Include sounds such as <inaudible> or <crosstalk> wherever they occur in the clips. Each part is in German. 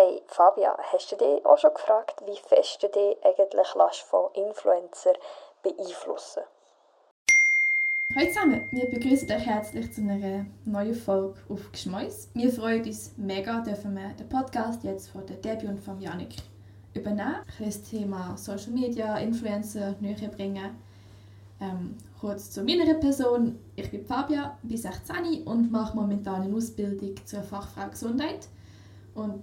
Hey Fabia, hast du dich auch schon gefragt, wie fest du dich eigentlich lässt von Influencer beeinflussen Hallo zusammen, wir begrüßen euch herzlich zu einer neuen Folge auf Geschmäus. Wir freuen uns mega, dürfen wir den Podcast jetzt von der Debbie und von Janik übernehmen. Ich das Thema Social Media, Influencer näher bringen. Ähm, kurz zu meiner Person. Ich bin Fabia, bin 16 und mache momentan eine Ausbildung zur Fachfrau Gesundheit. Und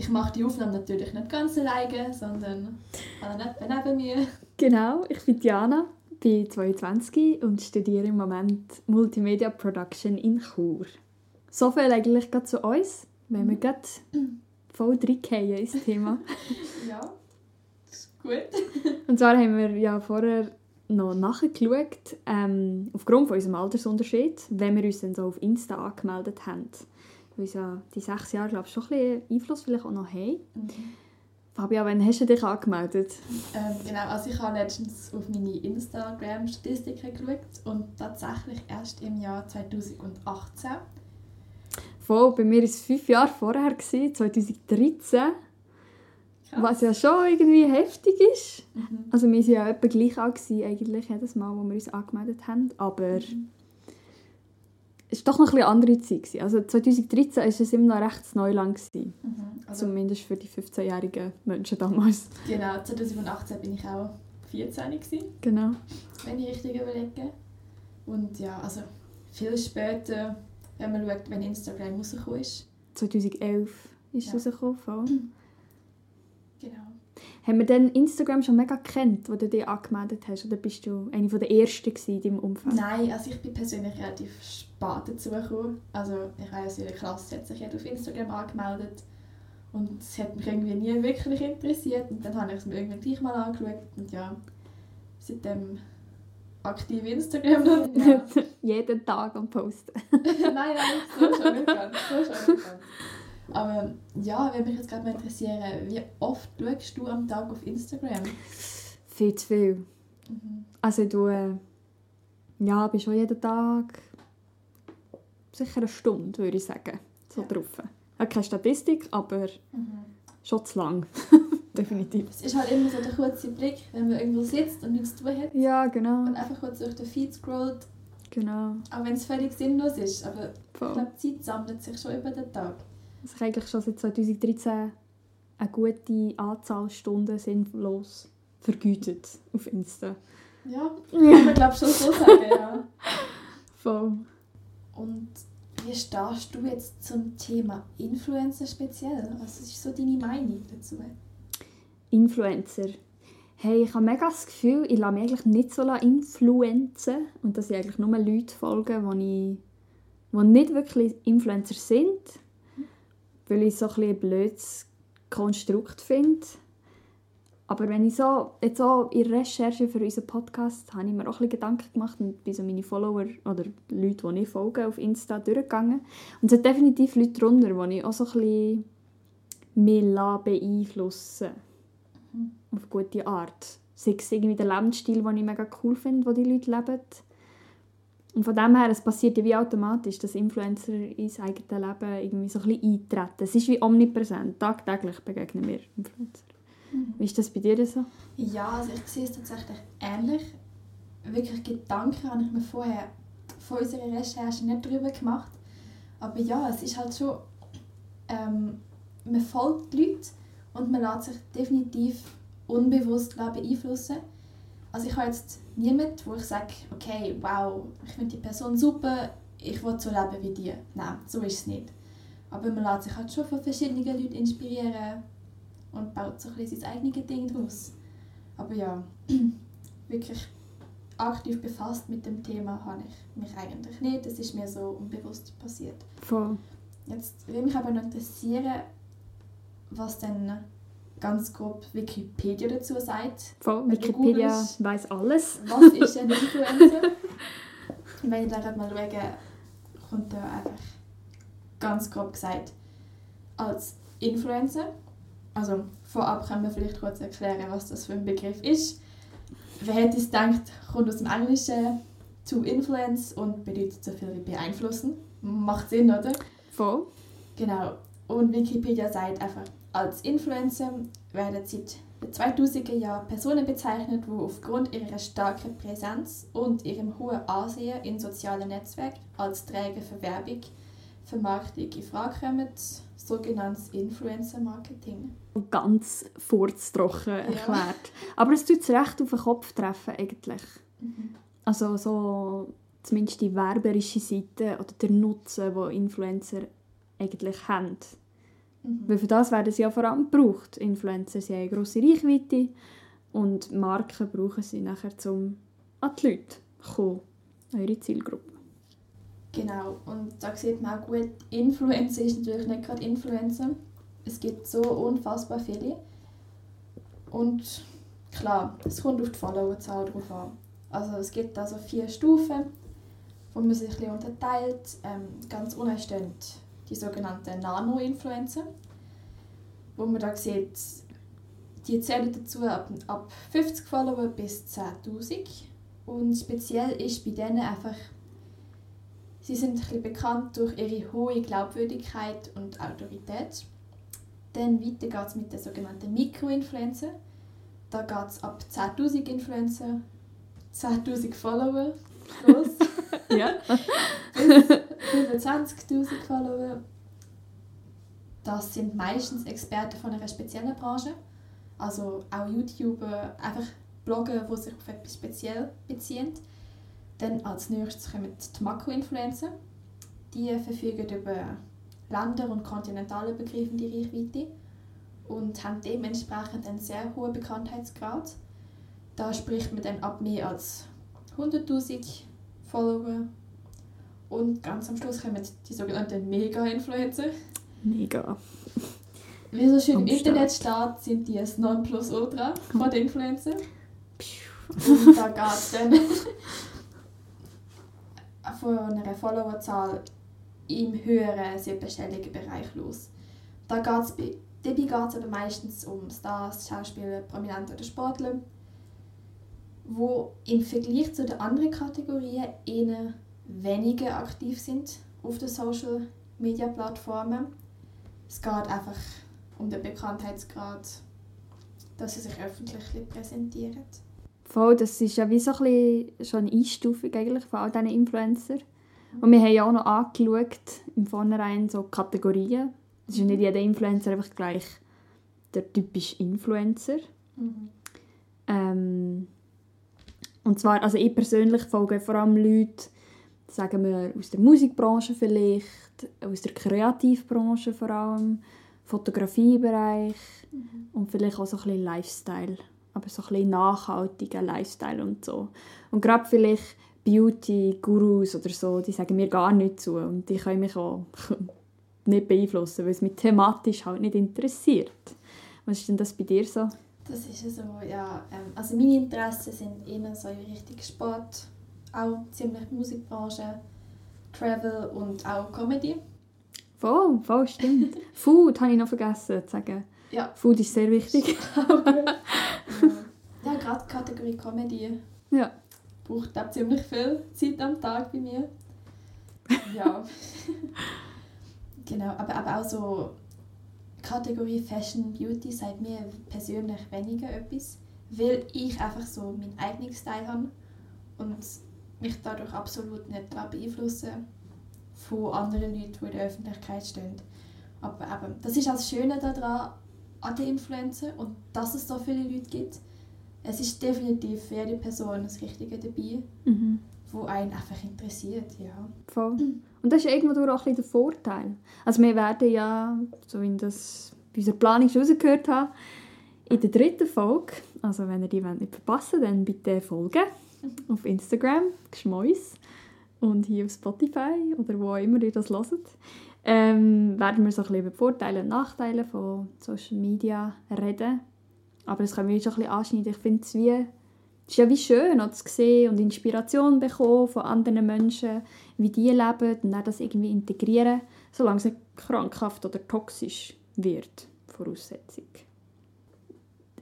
ich mache die Aufnahme natürlich nicht ganz alleine, sondern Anna neben mir. Genau, ich bin Diana, bin 22 und studiere im Moment Multimedia Production in Chur. So viel eigentlich gerade zu uns, wenn wir gerade voll reingehen ins Thema. <laughs> ja, das ist gut. und zwar haben wir ja vorher noch nachgeschaut, ähm, aufgrund von unserem Altersunterschied, wenn wir uns dann so auf Insta angemeldet haben weil ja die sechs Jahre glaube ich, schon ein bisschen Einfluss vielleicht auch noch haben. Mhm. Fabia, wann hast du dich angemeldet? Ähm, genau, also ich habe letztens auf meine Instagram-Statistiken geschaut und tatsächlich erst im Jahr 2018. Voll, bei mir war es fünf Jahre vorher, 2013. Krass. Was ja schon irgendwie heftig ist. Mhm. Also wir waren ja etwa gleich alt eigentlich, jedes Mal, wo wir uns angemeldet haben. Aber mhm es war doch noch eine andere Zeit. Also 2013 war es immer noch recht Neuland. Mhm, also Zumindest für die 15-jährigen Menschen damals. Genau, 2018 bin ich auch 14 gewesen, Genau. Wenn ich richtig überlege. Und ja, also viel später, wenn man schaut, wenn Instagram rausgekommen ist. 2011 ist ja. rausgekommen. Genau. Haben wir dann Instagram schon mega gekannt, wo du dich angemeldet hast? Oder bist du eine der Ersten in deinem Umfeld? Nein, also ich bin persönlich relativ spät dazu gekommen. Also ich weiß, in der Klasse hat sich jeder auf Instagram angemeldet. Und es hat mich irgendwie nie wirklich interessiert. Und dann habe ich es mir irgendwann gleich mal angeschaut. Und ja, seitdem aktiv Instagram. Ja. <laughs> Jeden Tag am Posten. <laughs> nein, nein, so schon nicht ganz. So schon nicht ganz. Aber ja, würde mich jetzt gerade mal interessieren, wie oft schaust du am Tag auf Instagram? Viel zu viel. Mhm. Also du, äh, ja, bist schon jeden Tag sicher eine Stunde, würde ich sagen, so ja. drauf. Ich keine Statistik, aber mhm. schon zu lang. <laughs> Definitiv. Es ist halt immer so der kurze Blick, wenn man irgendwo sitzt und nichts zu tun hat. Ja, genau. Und einfach kurz durch den Feed scrollt. Genau. Auch wenn es völlig sinnlos ist. Aber Voll. ich glaube, die Zeit sammelt sich schon über den Tag dass ich eigentlich schon seit 2013 eine gute Anzahl Stunden sinnlos vergütet auf Insta. Ja, kann man glaube schon so sagen, ja. <laughs> Voll. Und wie stehst du jetzt zum Thema Influencer speziell? Was ist so deine Meinung dazu? Influencer. Hey, ich habe mega das Gefühl, ich lasse mich eigentlich nicht so influenzen und dass ich eigentlich nur Leute folge, die, die nicht wirklich Influencer sind, weil ich so ein, ein blödes Konstrukt finde. Aber wenn ich so, jetzt auch in Recherche für unseren Podcast, habe ich mir auch ein Gedanken gemacht und bin so meine Follower oder Leute, die ich folge, auf Insta durchgegangen. Und es sind definitiv Leute darunter, die ich auch so ein bisschen mehr beeinflussen mhm. Auf gute Art. Sei es irgendwie der Lebensstil, den ich mega cool finde, den die Leute leben und von dem her, es passiert ja wie automatisch, dass Influencer ins eigene Leben irgendwie so ein bisschen eintreten. Es ist wie omnipräsent. Tagtäglich begegnen wir Influencer. Mhm. Wie ist das bei dir so? Ja, also ich sehe es tatsächlich ähnlich. Wirklich Gedanken habe ich mir vorher von unserer Recherche nicht darüber gemacht. Aber ja, es ist halt schon... Ähm, man folgt die Leute und man lässt sich definitiv unbewusst beeinflussen. Also ich habe jetzt niemanden, wo ich sage, okay, wow, ich finde die Person super, ich will so leben wie die. Nein, so ist es nicht. Aber man lässt sich halt schon von verschiedenen Leuten inspirieren und baut so ein bisschen sein eigenes Ding daraus. Aber ja, <clears throat> wirklich aktiv befasst mit dem Thema habe ich mich eigentlich nicht. Es ist mir so unbewusst passiert. Voll. Jetzt würde mich aber noch interessieren, was denn ganz grob Wikipedia dazu sagt. Voll, Wikipedia weiß alles. Was ist ein <laughs> Influencer? Wenn ich da mal schaue, kommt da einfach ganz grob gesagt als Influencer. Also vorab können wir vielleicht kurz erklären, was das für ein Begriff ist. Wer hätte es gedacht, kommt aus dem Englischen to influence und bedeutet so viel wie beeinflussen. Macht Sinn, oder? Voll. Genau. Und Wikipedia sagt einfach, als Influencer werden seit den 2000er Jahren Personen bezeichnet, die aufgrund ihrer starken Präsenz und ihrem hohen Ansehen in sozialen Netzwerken als Träger für Werbung, Vermarktung in Frage kommen, sogenanntes Influencer-Marketing. Ganz furztrocken erklärt. Aber es tut es recht auf den Kopf treffen eigentlich. Mhm. Also so zumindest die werberische Seite oder der Nutzen, den Influencer eigentlich haben. Mhm. Weil für das werden sie ja vor allem gebraucht. Influencer sie haben eine grosse Reichweite und Marken brauchen sie nachher, um an die Leute zu kommen, ihre Zielgruppe. Genau, und da sieht man auch gut, Influencer ist natürlich nicht gerade Influencer. Es gibt so unfassbar viele. Und klar, es kommt auf die Followerzahl drauf an. Also es gibt also vier Stufen, wo man sich ein bisschen unterteilt. Ähm, ganz unten stehen die sogenannten Nano-Influencer, wo man da sieht, die zählen dazu ab, ab 50 Follower bis 10'000. Und speziell ist bei denen einfach Sie sind ein bisschen bekannt durch ihre hohe Glaubwürdigkeit und Autorität. Dann weiter geht es mit den sogenannten Mikroinfluencer. Da geht es ab 10'000 Influencer, 10'000 Follower los, Ja. bis 25'000 Follower. Das sind meistens Experten von einer speziellen Branche. Also auch YouTuber, einfach Blogger, die sich auf etwas speziell beziehen. Dann als nächstes kommen die Makroinfluencer. Die verfügen über länder- und kontinentalübergreifende Reichweite und haben dementsprechend einen sehr hohen Bekanntheitsgrad. Da spricht man dann ab mehr als 100'000 Follower. Und ganz am Schluss kommen die sogenannten Mega-Influencer. Mega. Wie so schön Am im. Internet steht, sind die das Nonplusultra von den Influencer. Und da geht es dann <laughs> von einer Followerzahl im höheren siebenstelligen Bereich los. Da geht's dabei geht es aber meistens um Stars, Schauspieler, Prominente oder Sportler, wo im Vergleich zu den anderen Kategorien eher weniger aktiv sind auf den Social Media Plattformen. Es geht einfach um den Bekanntheitsgrad, dass sie sich öffentlich präsentieren. Voll, das ist ja wie so ein schon eine Einstufung eigentlich von all diesen Influencer. Und wir haben ja auch noch angeschaut, im Vornherein so Kategorien. Es ist ja nicht jeder Influencer einfach gleich der typische Influencer. Mhm. Ähm, und zwar, also ich persönlich folge vor allem Leute, sagen wir, aus der Musikbranche vielleicht, aus der Kreativbranche vor allem, Fotografiebereich und vielleicht auch so ein bisschen Lifestyle, aber so ein bisschen nachhaltiger Lifestyle und so. Und gerade vielleicht Beauty-Gurus oder so, die sagen mir gar nichts zu und die können mich auch <laughs> nicht beeinflussen, weil es mich thematisch halt nicht interessiert. Was ist denn das bei dir so? Das ist ja so, ja. Ähm, also meine Interessen sind eher so in Richtung Sport, auch ziemlich Musikbranche, Travel und auch Comedy. Voll, voll, stimmt. <laughs> Food habe ich noch vergessen zu sagen. Ja. Food ist sehr wichtig. <laughs> ja, gerade die Kategorie Comedy Ja. braucht auch ziemlich viel Zeit am Tag bei mir. Ja. <laughs> genau, aber, aber auch so Kategorie Fashion Beauty sagt mir persönlich weniger etwas, weil ich einfach so meinen eigenen Style habe und mich dadurch absolut nicht beeinflussen von anderen Leuten, die in der Öffentlichkeit stehen. Aber eben, das ist das Schöne daran an den Influencer und dass es so viele Leute gibt. Es ist definitiv für jede Person das Richtige dabei, Mhm. Wo einen einfach interessiert, ja. Voll. Und das ist irgendwo auch ein bisschen der Vorteil. Also wir werden ja, so wie das bei unserer Planung schon rausgehört habe, in der dritten Folge, also wenn ihr die wollt nicht verpassen dann bitte folgen auf Instagram, Geschmäus und hier auf Spotify oder wo auch immer ihr das hört, ähm, werden wir so ein bisschen über die Vorteile und Nachteile von Social Media reden. Aber das können wir schon ein bisschen anschneiden. Ich finde es wie es ist ja wie schön, auch zu sehen und Inspiration bekommen von anderen Menschen, wie die leben und dann das irgendwie integrieren, solange es nicht krankhaft oder toxisch wird. Voraussetzung.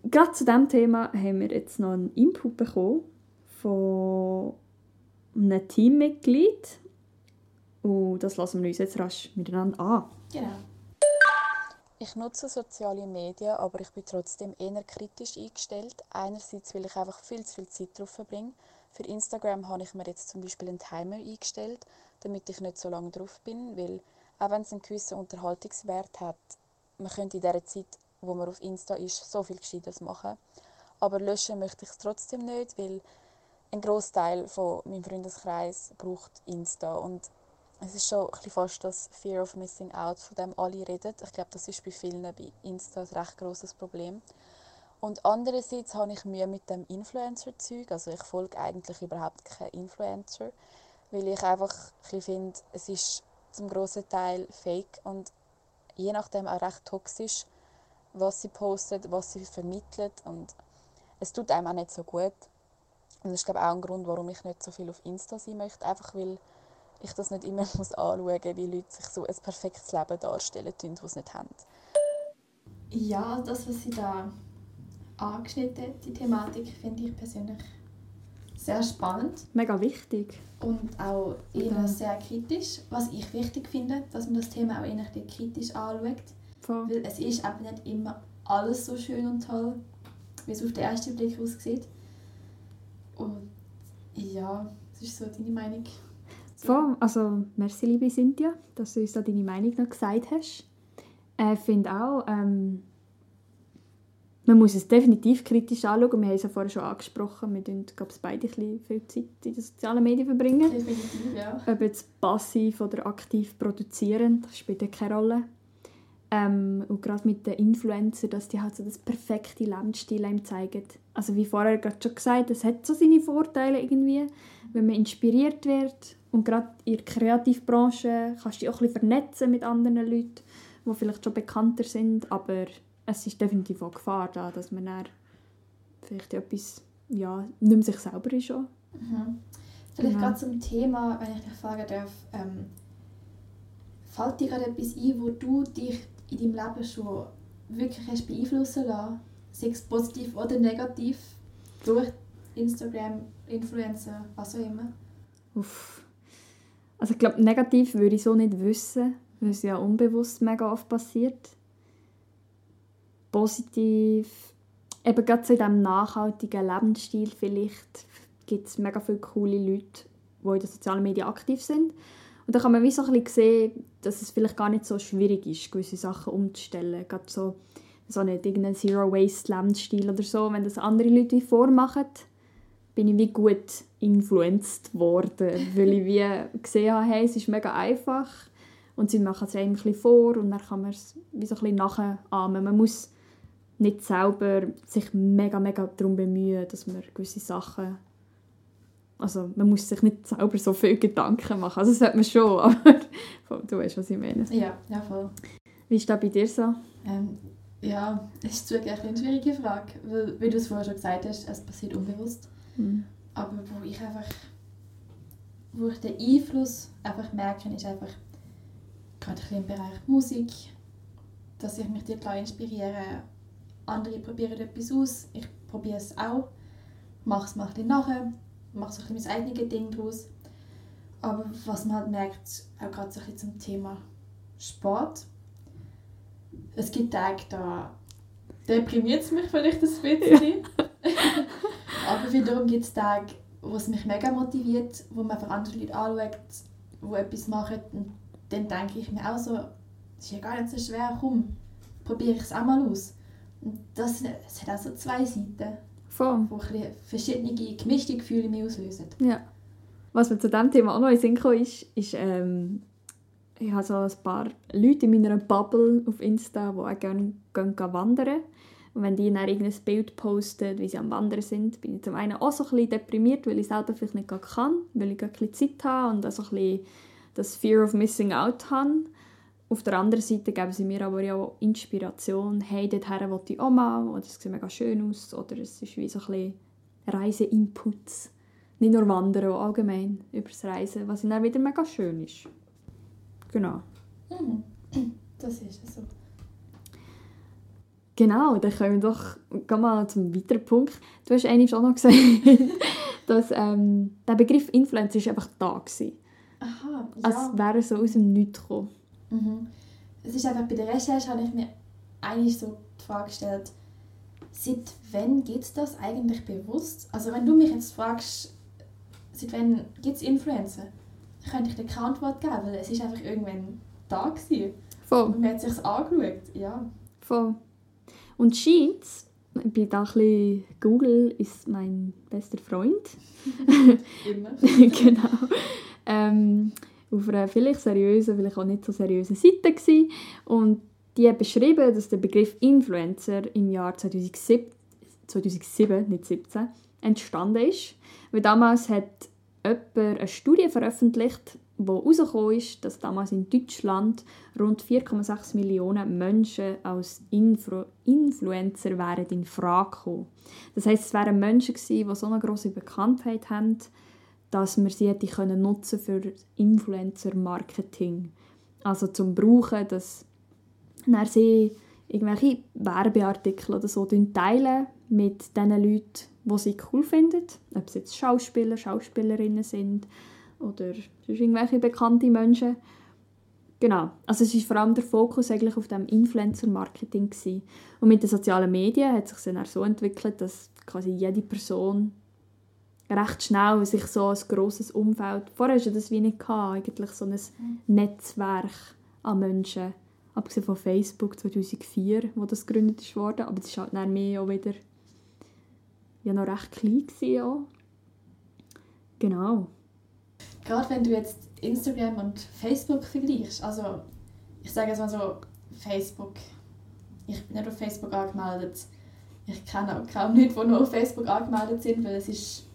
Gerade zu diesem Thema haben wir jetzt noch einen Input bekommen von einem Teammitglied. Und das lassen wir uns jetzt rasch miteinander an. Genau. Ich nutze soziale Medien, aber ich bin trotzdem eher kritisch eingestellt. Einerseits, weil ich einfach viel zu viel Zeit drauf verbringe. Für Instagram habe ich mir jetzt zum Beispiel einen Timer eingestellt, damit ich nicht so lange drauf bin, weil auch wenn es einen gewissen Unterhaltungswert hat, man könnte in dieser Zeit, wo man auf Insta ist, so viel Gescheites machen. Aber löschen möchte ich es trotzdem nicht, weil ein Großteil von meinem Freundeskreis braucht Insta und es ist schon ein fast das Fear of Missing Out, von dem alle reden. Ich glaube, das ist bei vielen bei Insta ein recht großes Problem. Und andererseits habe ich Mühe mit dem Influencer-Zeug. Also ich folge eigentlich überhaupt keinen Influencer, weil ich einfach ein finde, es ist zum grossen Teil fake und je nachdem auch recht toxisch, was sie postet, was sie vermittelt und es tut einem auch nicht so gut. Und das ist glaube ich, auch ein Grund, warum ich nicht so viel auf Insta sein möchte, einfach weil ich das nicht immer <laughs> muss anschauen muss, wie Leute sich so ein perfektes Leben darstellen, die es nicht haben. Ja, das, was sie da angeschnitten, die Thematik, finde ich persönlich sehr spannend. Mega wichtig. Und auch eher ja. sehr kritisch. Was ich wichtig finde, dass man das Thema auch eher kritisch anschaut. Voll. Weil es ist eben nicht immer alles so schön und toll, wie es auf den ersten Blick aussieht. Und ja, das ist so deine Meinung. Voll. Also, merci, liebe Cynthia, dass du uns da deine Meinung noch gesagt hast. Ich äh, finde auch, ähm, man muss es definitiv kritisch anschauen. Wir haben es ja vorher schon angesprochen. Wir tun, glaube ich, beide ein viel Zeit in den sozialen Medien verbringen. Definitiv, ja. Ob jetzt passiv oder aktiv produzieren, das spielt ja keine Rolle. Ähm, und gerade mit den Influencern, dass die halt so das perfekte Lebensstil einem zeigen. Also wie vorher gerade schon gesagt, es hat so seine Vorteile irgendwie, wenn man inspiriert wird. Und gerade in der Kreativbranche kannst du dich auch ein bisschen vernetzen mit anderen Leuten, die vielleicht schon bekannter sind, aber es ist definitiv auch Gefahr da, dass man dann vielleicht etwas, ja, nicht mehr sich selber ist. Auch. Mhm. Vielleicht genau. gerade zum Thema, wenn ich dich fragen darf, ähm, fällt dir gerade etwas ein, wo du dich in deinem Leben schon wirklich hast beeinflussen lassen, sei es positiv oder negativ, durch Instagram, Influencer, was auch immer? Uff. Also ich glaube, negativ würde ich so nicht wissen, weil es ja unbewusst mega oft passiert positiv, eben gerade zu diesem nachhaltigen Lebensstil vielleicht gibt es mega viele coole Leute, die in den sozialen Medien aktiv sind. Und da kann man wie so ein bisschen sehen, dass es vielleicht gar nicht so schwierig ist, gewisse Sachen umzustellen. Gerade so, so nicht irgendein Zero-Waste-Lebensstil oder so. Wenn das andere Leute wie vormachen, bin ich wie gut influenced worden, <laughs> weil ich wie gesehen habe, hey, es ist mega einfach und sie machen es einem ein bisschen vor und dann kann man es wie so ein bisschen nachahmen. Man muss nicht selber sich mega, mega darum bemühen, dass man gewisse Sachen also man muss sich nicht selber so viel Gedanken machen. Also das sollte man schon, <laughs> aber du weißt, was ich meine. Ja, ja voll. Wie ist das bei dir so? Ähm, ja, es ist wirklich eine schwierige Frage, weil, wie du es vorher schon gesagt hast, es passiert unbewusst. Mhm. Aber wo ich einfach, wo ich den Einfluss einfach merke, ist einfach gerade im Bereich Musik, dass ich mich dort inspirieren andere probieren etwas aus, ich probiere es auch, mache es mal ein nachher, mache so ein mein eigenes Ding daraus. Aber was man halt merkt, auch gerade so ein zum Thema Sport, es gibt Tage, da deprimiert es mich vielleicht ein bisschen. Aber wiederum gibt es Tage, wo es mich mega motiviert, wo man einfach andere Leute anschaut, die etwas machen. Und dann denke ich mir auch so, es ist ja gar nicht so schwer, komm, probiere ich es auch mal aus. Das, es hat auch so zwei Seiten. Voll. Die verschiedene gemischte Gefühle in mir auslösen. Ja. Was mir zu diesem Thema auch noch in Sinn ist, ist ähm, ich habe so ein paar Leute in meiner Bubble auf Insta, die auch gerne, gerne wandern. Und wenn die dann irgendein Bild posten, wie sie am Wandern sind, bin ich zum einen auch so ein bisschen deprimiert, weil ich selber vielleicht nicht kann, weil ich ein bisschen Zeit habe und auch so ein bisschen das Fear of Missing Out habe. Auf der anderen Seite geben sie mir aber ja auch Inspiration. Hey, dorthin will ich auch mal. Oder es sieht mega schön aus. Oder es ist wie so ein bisschen Reiseinputs. Nicht nur Wandern, auch allgemein über das Reisen, was dann wieder mega schön ist. Genau. Mhm. <clears throat> Das ist so. Genau, dann kommen wir doch gehen mal zum weiteren Punkt. Du hast eigentlich auch noch <laughs> gesagt, dass ähm, der Begriff Influencer ist einfach da war. Aha, ja. Als wäre er so aus dem Nichts gekommen. Mhm. Es ist einfach bei der Recherche habe ich mir eigentlich so die Frage gestellt, seit wann gibt es das eigentlich bewusst? Also wenn du mich jetzt fragst, seit wann gibt es Influencer, dann könnte ich dir keine Antwort geben, weil es ist einfach irgendwann da gewesen. Voll. Und man hat sich angeschaut, ja. Voll. Und scheint, ich bin da ein bisschen, Google ist mein bester Freund. <laughs> Immer. <laughs> genau. Ähm, auf einer vielleicht seriösen, vielleicht auch nicht so seriösen Seite gewesen. Und die beschrieben, dass der Begriff Influencer im Jahr 2007, 2007 nicht 17, entstanden ist. Weil damals hat jemand eine Studie veröffentlicht, wo herausgekommen ist, dass damals in Deutschland rund 4,6 Millionen Menschen als Influ Influencer wären in Frage gekommen. Das heisst, es wären Menschen gewesen, die so eine grosse Bekanntheit haben, dass man sie hätte können nutzen für Influencer-Marketing. Also zum Brauchen, dass dann sie irgendwelche Werbeartikel oder so teilen mit den Leuten, die sie cool finden. Ob es jetzt Schauspieler, Schauspielerinnen sind oder irgendwelche bekannte Menschen. Genau, also es ist vor allem der Fokus eigentlich auf dem Influencer-Marketing. Und mit den sozialen Medien hat sich dann auch so entwickelt, dass quasi jede Person recht schnell sich so ein grosses Umfeld, vorher hatte das wie nicht, gehabt, eigentlich so ein Netzwerk an Menschen, abgesehen von Facebook 2004, wo das gegründet wurde, aber das war halt dann mehr auch wieder ja, noch recht klein gewesen, auch. Genau. Gerade wenn du jetzt Instagram und Facebook vergleichst, also ich sage jetzt mal so, Facebook, ich bin nicht auf Facebook angemeldet, ich kenne auch kaum Leute, die nur auf Facebook angemeldet sind, weil es ist,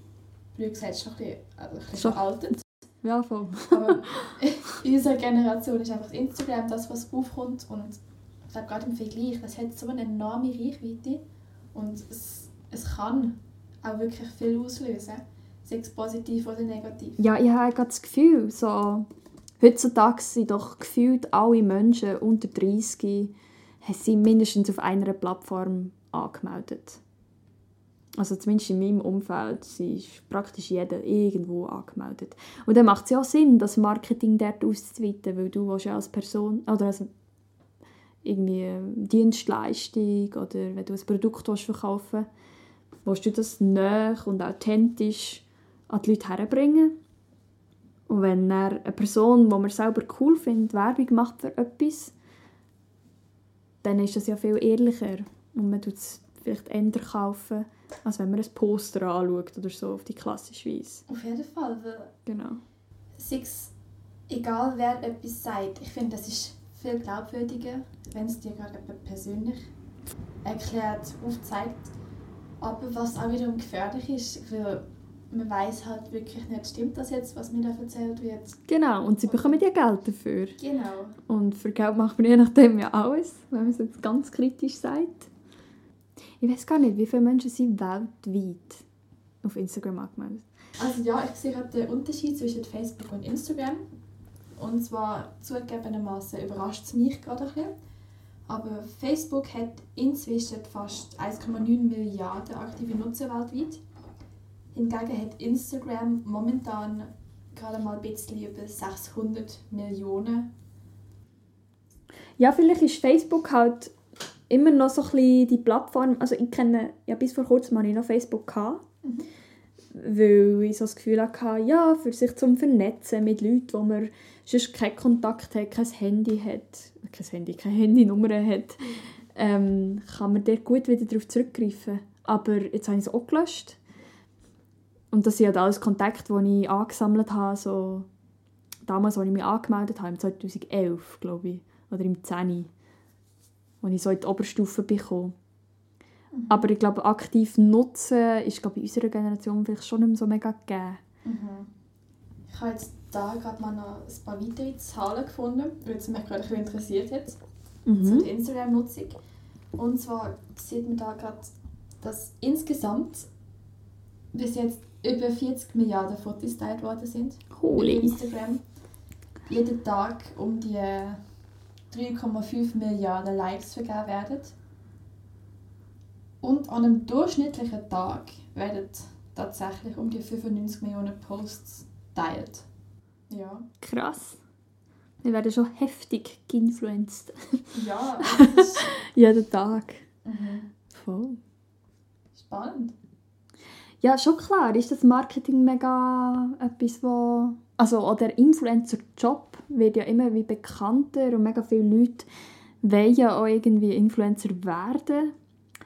blöd gesagt, schon ein bisschen, also ein bisschen Schon. veraltet. Ja, voll. Aber <laughs> in unserer Generation ist einfach Instagram das, was aufkommt und ich glaube gerade im Vergleich, das hat so eine enorme Reichweite und es, es kann auch wirklich viel auslösen, sei es positiv oder negativ. Ja, ich habe gerade das Gefühl, so, heutzutage sind doch gefühlt alle Menschen unter 30 haben sie mindestens auf einer Plattform angemeldet. Also zumindest in meinem Umfeld ist praktisch jeder irgendwo angemeldet. Und dann macht es ja auch Sinn, das Marketing dort auszuweiten, weil du willst ja als Person oder als irgendwie eine Dienstleistung oder wenn du ein Produkt willst verkaufen willst, du das nah und authentisch an die Leute herbringen. Und wenn eine Person, die man selber cool findet, Werbung macht für etwas, dann ist das ja viel ehrlicher. Und man tut es vielleicht eher kaufen, als wenn man ein Poster anschaut oder so auf die klassische Weise. Auf jeden Fall, weil Genau. sei es egal wer etwas sagt, ich finde, das ist viel glaubwürdiger, wenn es dir gerade jemand persönlich erklärt, aufzeigt. Aber was auch wiederum gefährlich ist, weil man weiß halt wirklich nicht, stimmt das jetzt, was mir da erzählt wird. Genau, und sie bekommen ja Geld dafür. Genau. Und für Geld macht man je nachdem ja alles, wenn man es jetzt ganz kritisch sagt. Ich weiß gar nicht, wie viele Menschen sind weltweit auf Instagram angemeldet. Also ja, ich sehe gerade den Unterschied zwischen Facebook und Instagram. Und zwar zugegebenermaßen überrascht es mich gerade ein bisschen. Aber Facebook hat inzwischen fast 1,9 Milliarden aktive Nutzer weltweit. Hingegen hat Instagram momentan gerade mal ein bisschen über 600 Millionen. Ja, vielleicht ist Facebook halt immer noch so ein bisschen die Plattform, also ich kenne, ja bis vor kurzem hatte ich noch Facebook, gehabt, weil ich so das Gefühl hatte, ja, für sich zum Vernetzen mit Leuten, wo man sonst keinen Kontakt hat, kein Handy hat, kein Handy, keine Handynummer hat, ähm, kann man dort gut wieder darauf zurückgreifen. Aber jetzt habe ich es auch gelöscht. Und das sind halt alles Kontakte, die ich angesammelt habe, so damals, als ich mich angemeldet habe, im 2011, glaube ich, oder im 10 als ich so in die Oberstufe bekomme. Aber ich glaube, aktiv nutzen ist glaube ich, in unserer Generation vielleicht schon nicht mehr so mega gegeben. Ich habe jetzt da gerade mal noch ein paar weitere Zahlen gefunden, weil es mich gerade ein bisschen interessiert hat. zu Mhm. der Instagram-Nutzung. Und zwar sieht man da gerade, dass insgesamt bis jetzt über 40 Milliarden Fotos geteilt worden sind. Holy. Instagram. Jeden Tag um die 3,5 Milliarden Likes vergeben werden. Und an einem durchschnittlichen Tag werden tatsächlich um die 95 Millionen Posts geteilt. Ja. Krass. Wir werden schon heftig geinfluenced. Ja, <laughs> das ist Jeden Tag. mhm. Voll. spannend. Ja, schon klar ist das Marketing mega etwas, wo... Also auch der Influencer-Job wird ja immer wie bekannter und mega viele Leute wollen ja auch irgendwie Influencer werden.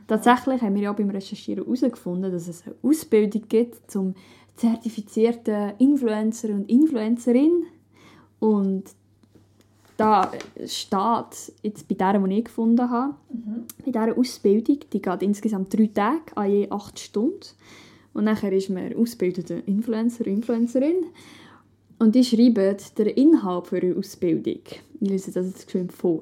Tatsächlich haben wir ja auch beim Recherchieren herausgefunden, dass es eine Ausbildung gibt zum zertifizierten Influencer und Influencerin. Und da steht, jetzt bei der, die ich gefunden habe, Mhm. bei dieser Ausbildung, die geht insgesamt drei Tage, an je acht Stunden. Und nachher ist man ausgebildete Influencer, Influencerin. Und die schreiben den Inhalt für ihre Ausbildung. Ich lese das jetzt schön vor.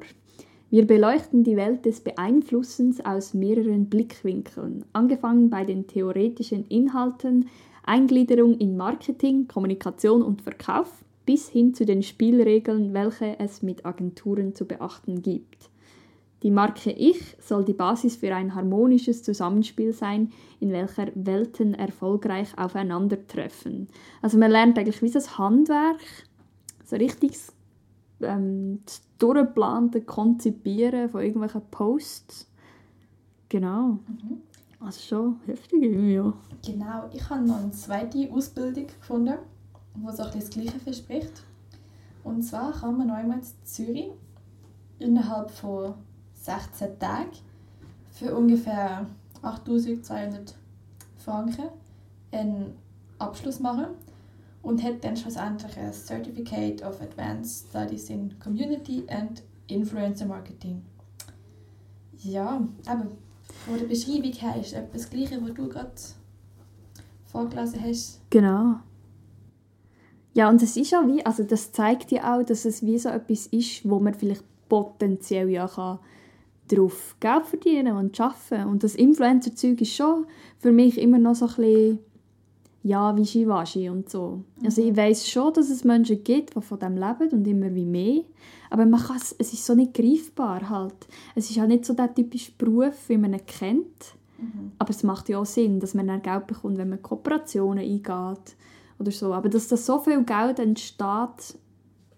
Wir beleuchten die Welt des Beeinflussens aus mehreren Blickwinkeln, angefangen bei den theoretischen Inhalten, Eingliederung in Marketing, Kommunikation und Verkauf, bis hin zu den Spielregeln, welche es mit Agenturen zu beachten gibt. Die Marke Ich soll die Basis für ein harmonisches Zusammenspiel sein, in welcher Welten erfolgreich aufeinandertreffen. Also man lernt eigentlich wie das Handwerk, so richtig ähm, das durchgeplante Konzipieren von irgendwelchen Posts. Genau. Also schon heftig irgendwie, ja. Genau, ich habe noch eine zweite Ausbildung gefunden, wo so ein bisschen das Gleiche verspricht. Und zwar kann man einmal in Zürich innerhalb von 16 Tagen für ungefähr 8200 Franken einen Abschluss machen und hat dann schlussendlich ein Certificate of Advanced Studies in Community and Influencer Marketing. Ja, aber von der Beschreibung her ist etwas das Gleiche, was du gerade vorgelesen hast. Genau. Ja, und es ist ja wie, also das zeigt ja auch, dass es wie so etwas ist, wo man vielleicht potenziell ja kann darauf Geld verdienen und arbeiten. Und das Influencer-Zeug ist schon für mich immer noch so ein bisschen, ja, wischiwaschi und so. Also ich weiß schon, dass es Menschen gibt, die von dem leben und immer wie mehr. Aber man kann es, es ist so nicht greifbar halt. Es ist ja nicht so der typische Beruf, wie man ihn kennt. Aber es macht ja auch Sinn, dass man dann Geld bekommt, wenn man Kooperationen eingeht oder so. Aber dass da so viel Geld entsteht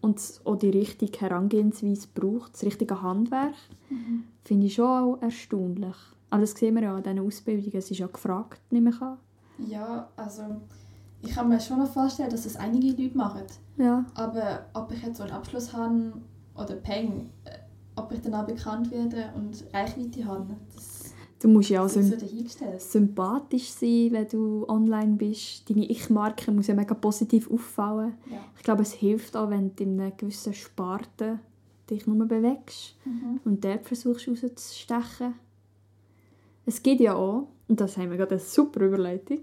und auch die richtige Herangehensweise braucht, das richtige Handwerk, finde ich schon auch erstaunlich. Aber das sehen wir ja an diesen Ausbildungen. Es ist ja gefragt, nehme ich an. Ja, also ich kann mir schon noch vorstellen, dass das einige Leute machen. Ja. Aber ob ich jetzt so einen Abschluss habe oder Peng, äh, ob ich danach bekannt werde und Reichweite habe, das Du musst ja auch ist so sym dahingestellt. sympathisch sein, wenn du online bist. Deine Ich-Marke muss ja mega positiv auffallen. Ja. Ich glaube, es hilft auch, wenn du in einer gewissen Sparte dich nur bewegst Mhm. und dort versuchst rauszustechen. Es gibt ja auch, und das haben wir gerade eine super Überleitung,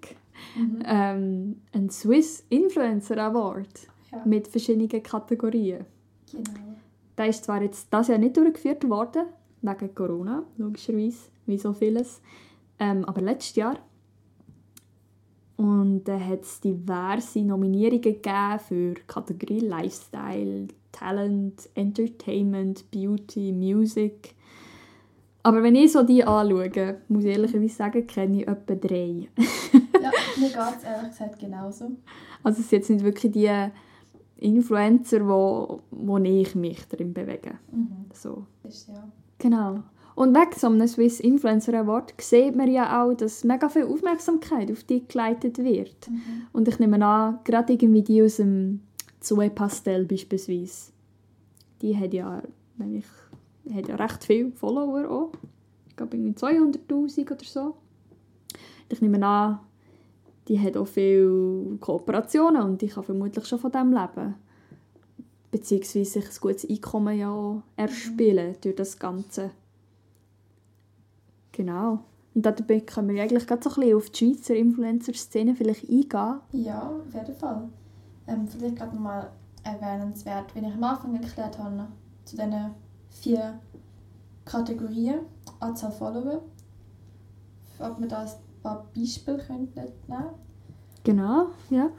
Mhm. ähm, einen Swiss Influencer Award Ja. mit verschiedenen Kategorien. Genau. Der ist zwar jetzt das Jahr nicht durchgeführt worden, wegen Corona, logischerweise, wie so vieles, ähm, aber letztes Jahr. Und da hat es diverse Nominierungen gegeben für Kategorie Lifestyle, Talent, Entertainment, Beauty, Music. Aber wenn ich so die anschaue, muss ich ehrlicherweise sagen, kenne ich etwa drei. <laughs> Ja, mir geht es ehrlich gesagt genauso. Also es sind jetzt nicht wirklich die Influencer, wo, wo ich mich drin bewege. Mhm. So. Das ist ja. Genau. Und wegen so einem Swiss Influencer Award sieht man ja auch, dass mega viel Aufmerksamkeit auf die geleitet wird. Mhm. Und ich nehme an, gerade irgendwie die aus dem Zoe Pastel beispielsweise, die hat ja, wenn ich, hat ja recht viele Follower auch. Ich glaube irgendwie 200'000 oder so. Ich nehme an, die hat auch viele Kooperationen und die kann vermutlich schon von dem leben. Beziehungsweise sich ein gutes Einkommen ja auch erspielen durch das Ganze. Genau. Und dabei können wir eigentlich gerade so ein bisschen auf die Schweizer Influencer-Szene vielleicht eingehen. Ja, auf jeden Fall. Ähm, vielleicht gerade nochmal erwähnenswert, wenn ich am Anfang erklärt habe, zu diesen vier Kategorien, Anzahl Follower, ob wir da ein paar Beispiele könnten nehmen Genau, ja.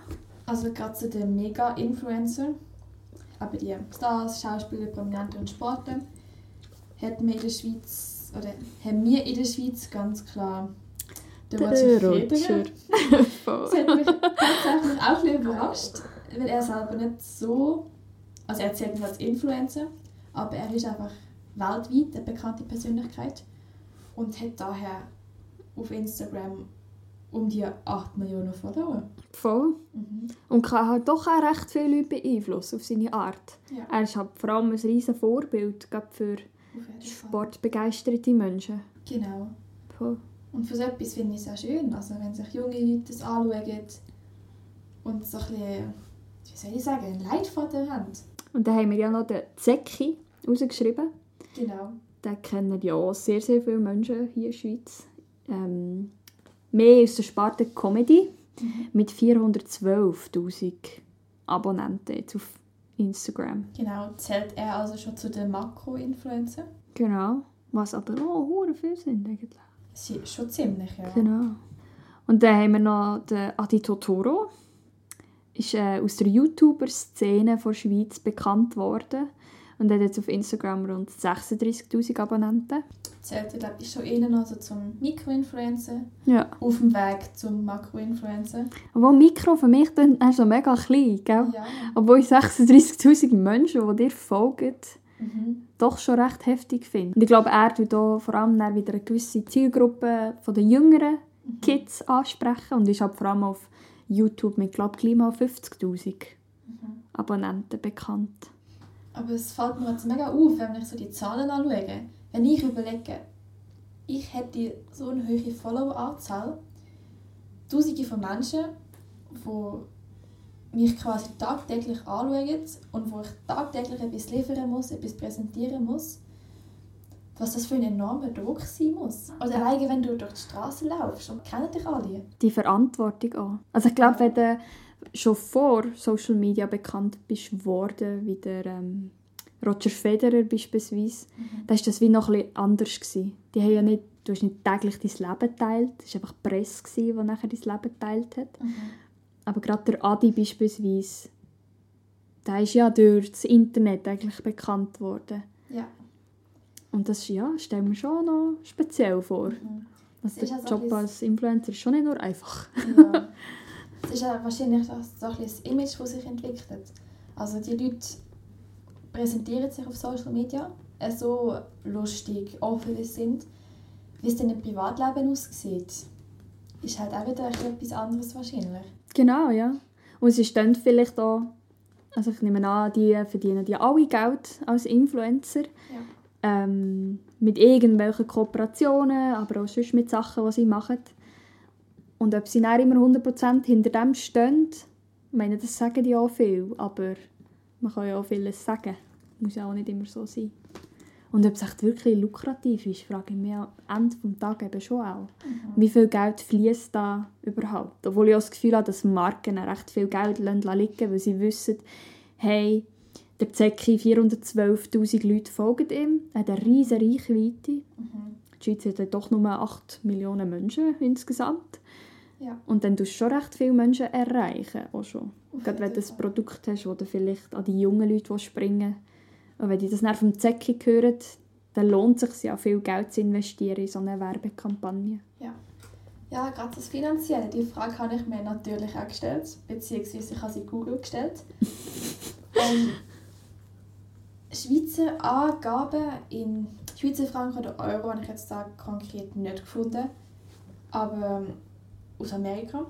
Also gerade zu den Mega-Influencer, aber die Stars, Schauspieler, Prominente und Sportler, hätten wir in der Schweiz, oder haben wir in der Schweiz ganz klar den Roger Federer. <laughs> Das hat mich tatsächlich auch ein überrascht, weil er selber nicht so also er zählt nicht als Influencer, aber er ist einfach weltweit eine bekannte Persönlichkeit und hat daher auf Instagram um die 8 Millionen Follower. Voll. Mhm. Und kann halt doch auch recht viele Leute beeinflussen auf seine Art. Ja, Er ist halt vor allem ein riesen Vorbild, für. Sportbegeisterte Menschen. Genau. Voll. Und für so etwas finde ich es auch schön, also wenn sich junge Leute das anschauen und so ein bisschen, wie soll ich sagen, einen Leitfaden haben. Und dann haben wir ja noch den Zecki rausgeschrieben. Genau. Den kennen ja auch sehr, sehr viele Menschen hier in der Schweiz. Ähm, mehr aus der Sparte Comedy mit 412'000 Abonnenten jetzt auf Instagram. Genau, zählt er also schon zu den Makro-Influencer? Genau. Was aber auch hure viel sind eigentlich. Ist schon ziemlich, ja. Genau. Und dann haben wir noch den Adi Totoro. Ist äh, aus der YouTuber-Szene der Schweiz bekannt worden. Und hat jetzt auf Instagram rund 36'000 Abonnenten. Zählt glaube ich, schon eher noch so zum Mikro-Influencer, Ja. auf dem Weg zum Makro-Influencer. Obwohl Mikro für mich dann ist so mega klein, gell? Ja. Obwohl ich 36'000 Menschen, die dir folgen, Mhm. doch schon recht heftig finde. Und ich glaube, er tut hier vor allem dann wieder eine gewisse Zielgruppe von den jüngeren Kids ansprechen und ist halt vor allem auf YouTube mit, glaube ich, mal 50'000 Abonnenten bekannt. Aber es fällt mir jetzt mega auf, wenn ich so die Zahlen anschaue. Wenn ich überlege, ich hätte so eine hohe Follower-Anzahl, Tausende von Menschen, die mich quasi tagtäglich anschauen und wo ich tagtäglich etwas liefern muss, etwas präsentieren muss, was das für ein enormer Druck sein muss. Oder alleine, wenn du durch die Straße laufst und kennen dich alle. Die Verantwortung auch. Also ich glaube, wenn du schon vor Social Media bekannt bist worden, wie der ähm, Roger Federer beispielsweise, dann war das wie noch etwas anders. Gewesen. Die haben ja nicht, du hast nicht täglich dein Leben geteilt, es war einfach die Presse, gewesen, die nachher dein Leben geteilt hat. Aber gerade der Adi beispielsweise, der ist ja durch das Internet eigentlich bekannt worden. Ja. Und das ja, stellen wir schon noch speziell vor. Also Es ist der also Job als Influencer ist schon nicht nur einfach. Ja. <laughs> Es ist ja wahrscheinlich auch so ein das Image, das sich entwickelt. Also die Leute präsentieren sich auf Social Media äh, so lustig, offen wie sie sind. Wie es dann im Privatleben aussieht, ist halt auch wieder etwas anderes wahrscheinlich. Genau, ja. Und sie stehen vielleicht auch, also ich nehme an, die verdienen ja alle Geld als Influencer. Ähm, mit irgendwelchen Kooperationen, aber auch sonst mit Sachen, die sie machen. Und ob sie dann immer 100% hinter dem stehen, ich meine, das sagen die auch viel, aber man kann ja auch vieles sagen. Muss ja auch nicht immer so sein. Und ob es echt wirklich lukrativ ist, frage ich mich am Ende des Tages eben schon auch. Wie viel Geld fließt da überhaupt? Obwohl ich auch das Gefühl habe, dass Marken recht viel Geld liegen lassen, weil sie wissen, hey, der Zecki, 412'000 Leute folgen ihm, er hat eine riesige Reichweite. Die Schweiz hat doch nur 8 Millionen Menschen insgesamt. Ja. Und dann tust du schon recht viele Menschen erreichen. Auch schon. Auf Gerade wenn du ein. Produkt hast, du vielleicht an die jungen Leute springen Und wenn die das dann vom Zecki hören, dann lohnt es sich ja viel Geld zu investieren in so eine Werbekampagne. Ja, gerade das Finanzielle, die Frage habe ich mir natürlich auch gestellt, beziehungsweise ich habe sie Google gestellt. <laughs> ähm, Schweizer Angaben in Schweizer Franken oder Euro habe ich jetzt da konkret nicht gefunden, aber ähm, aus Amerika.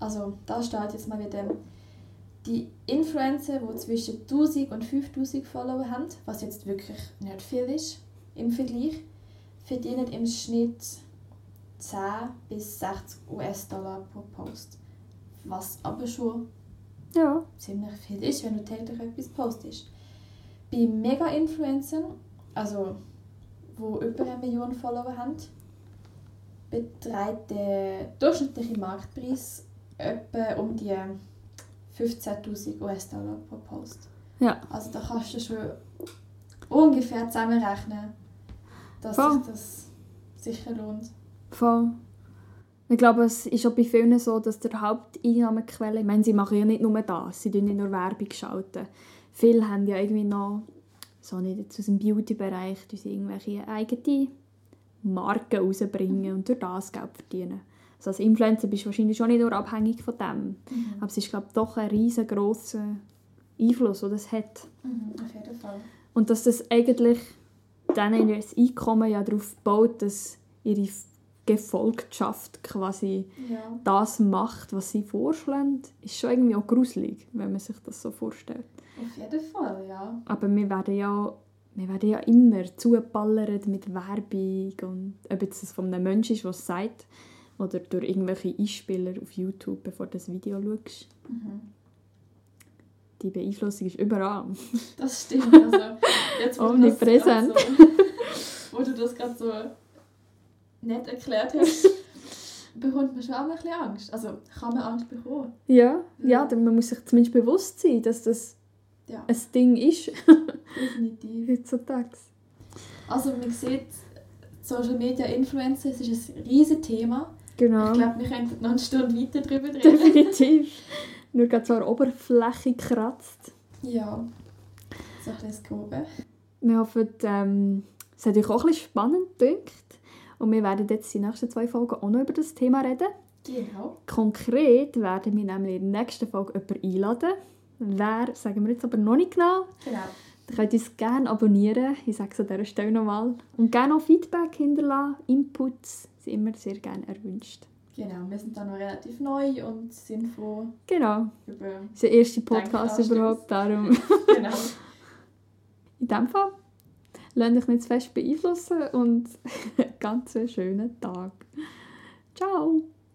Also da steht jetzt mal wieder die Influencer, die zwischen 1000 und 5000 Follower haben, was jetzt wirklich nicht viel ist im Vergleich, verdienen im Schnitt 10 bis 60 US-Dollar pro Post. Was aber schon Ja. ziemlich viel ist, wenn du täglich etwas postest. Bei Mega-Influencern, also wo über eine Million Follower haben, beträgt der durchschnittliche Marktpreis etwa um die 15.000 US-Dollar pro Post. Ja. Also da kannst du schon ungefähr zusammenrechnen, dass Voll. sich das sicher lohnt. Voll. Ich glaube, es ist auch bei vielen so, dass der Haupteinnahmequelle, ich meine, sie machen ja nicht nur das, sie schalten nicht nur Werbung. Schalten. Viele haben ja irgendwie noch, so nicht jetzt aus dem Beauty-Bereich, sie irgendwelche eigene Marken rausbringen und durch das Geld verdienen. Also als Influencer bist du wahrscheinlich schon nicht nur abhängig von dem. Aber es ist, glaube ich, doch ein riesengroßer Einfluss, den das hat. Mhm, auf jeden Fall. Und dass das eigentlich dann ihr Einkommen ja darauf baut, dass ihre Gefolgschaft quasi Ja. das macht, was sie vorschlagen, ist schon irgendwie auch gruselig, wenn man sich das so vorstellt. Auf jeden Fall, ja. Aber wir werden ja, wir werden ja immer zugeballert mit Werbung und ob jetzt das von einem Menschen ist, der es sagt, oder durch irgendwelche Einspieler auf YouTube, bevor du das Video schaust. Mhm. Die Beeinflussung ist überall. Das stimmt. Also, jetzt, wo du das Omnipräsent. So, <laughs> wo du das gerade so nett erklärt hast, <laughs> bekommt man schon auch ein bisschen Angst. Also kann man Angst bekommen. Ja, ja, Ja. man muss sich zumindest bewusst sein, dass das Ja, ein Ding ist definitiv. <laughs> heutzutage. Also man sieht, Social Media Influencer, ist ein riesiges Thema. Genau, Ich glaube, wir könnten noch eine Stunde weiter darüber reden. definitiv. Nur gerade so an der Oberfläche kratzt. ja, so ein bisschen das Grobe. Wir hoffen, ähm, es hat euch auch ein bisschen spannend gedacht. Und wir werden jetzt die nächsten zwei Folgen auch noch über das Thema reden. Genau. Konkret werden wir nämlich in der nächsten Folge jemanden einladen. Wer, sagen wir jetzt aber noch nicht genau. Genau. Ihr könnt uns gerne abonnieren. Ich sage es an dieser Stelle nochmal. Und gerne auch Feedback hinterlassen. Inputs sind immer sehr gerne erwünscht. Genau, wir sind da noch relativ neu und sind froh Genau. über... Das ist der erste Podcast überhaupt. Darum <laughs> Genau. in diesem Fall. Lasst euch nicht zu fest beeinflussen und <laughs> einen ganz schönen Tag. Ciao!